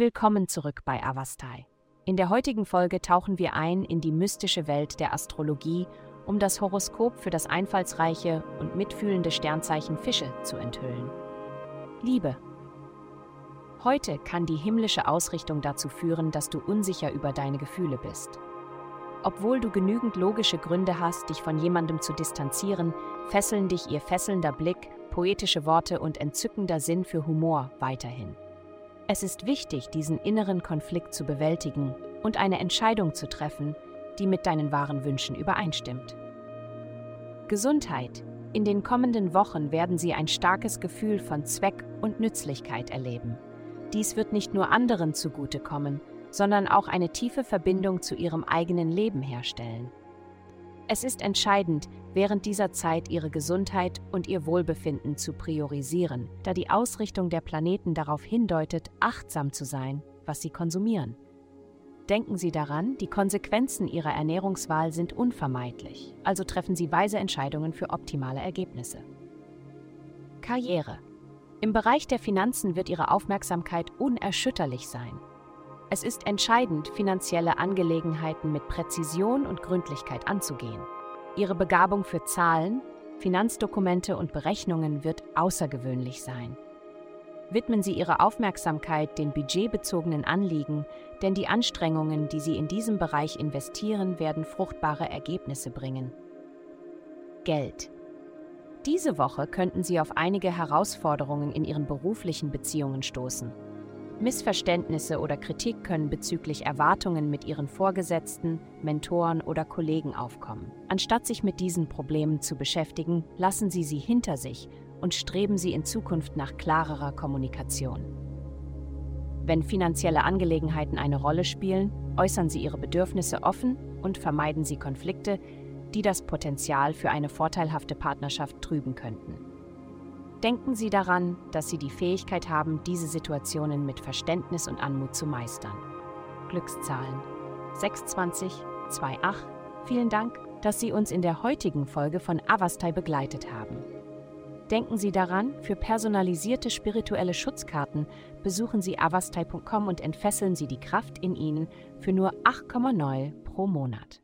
Willkommen zurück bei Avastai. In der heutigen Folge tauchen wir ein in die mystische Welt der Astrologie, um das Horoskop für das einfallsreiche und mitfühlende Sternzeichen Fische zu enthüllen. Liebe. Heute kann die himmlische Ausrichtung dazu führen, dass du unsicher über deine Gefühle bist. Obwohl du genügend logische Gründe hast, dich von jemandem zu distanzieren, fesseln dich ihr fesselnder Blick, poetische Worte und entzückender Sinn für Humor weiterhin. Es ist wichtig, diesen inneren Konflikt zu bewältigen und eine Entscheidung zu treffen, die mit deinen wahren Wünschen übereinstimmt. Gesundheit. In den kommenden Wochen werden Sie ein starkes Gefühl von Zweck und Nützlichkeit erleben. Dies wird nicht nur anderen zugutekommen, sondern auch eine tiefe Verbindung zu Ihrem eigenen Leben herstellen. Es ist entscheidend, während dieser Zeit ihre Gesundheit und ihr Wohlbefinden zu priorisieren, da die Ausrichtung der Planeten darauf hindeutet, achtsam zu sein, was sie konsumieren. Denken Sie daran, die Konsequenzen Ihrer Ernährungswahl sind unvermeidlich, also treffen Sie weise Entscheidungen für optimale Ergebnisse. Karriere. Im Bereich der Finanzen wird Ihre Aufmerksamkeit unerschütterlich sein. Es ist entscheidend, finanzielle Angelegenheiten mit Präzision und Gründlichkeit anzugehen. Ihre Begabung für Zahlen, Finanzdokumente und Berechnungen wird außergewöhnlich sein. Widmen Sie Ihre Aufmerksamkeit den budgetbezogenen Anliegen, denn die Anstrengungen, die Sie in diesem Bereich investieren, werden fruchtbare Ergebnisse bringen. Geld. Diese Woche könnten Sie auf einige Herausforderungen in Ihren beruflichen Beziehungen stoßen. Missverständnisse oder Kritik können bezüglich Erwartungen mit ihren Vorgesetzten, Mentoren oder Kollegen aufkommen. Anstatt sich mit diesen Problemen zu beschäftigen, lassen Sie sie hinter sich und streben Sie in Zukunft nach klarerer Kommunikation. Wenn finanzielle Angelegenheiten eine Rolle spielen, äußern Sie Ihre Bedürfnisse offen und vermeiden Sie Konflikte, die das Potenzial für eine vorteilhafte Partnerschaft trüben könnten. Denken Sie daran, dass Sie die Fähigkeit haben, diese Situationen mit Verständnis und Anmut zu meistern. Glückszahlen 620 28. Vielen Dank, dass Sie uns in der heutigen Folge von Avastai begleitet haben. Denken Sie daran, für personalisierte spirituelle Schutzkarten besuchen Sie avastai.com und entfesseln Sie die Kraft in Ihnen für nur 8,9 pro Monat.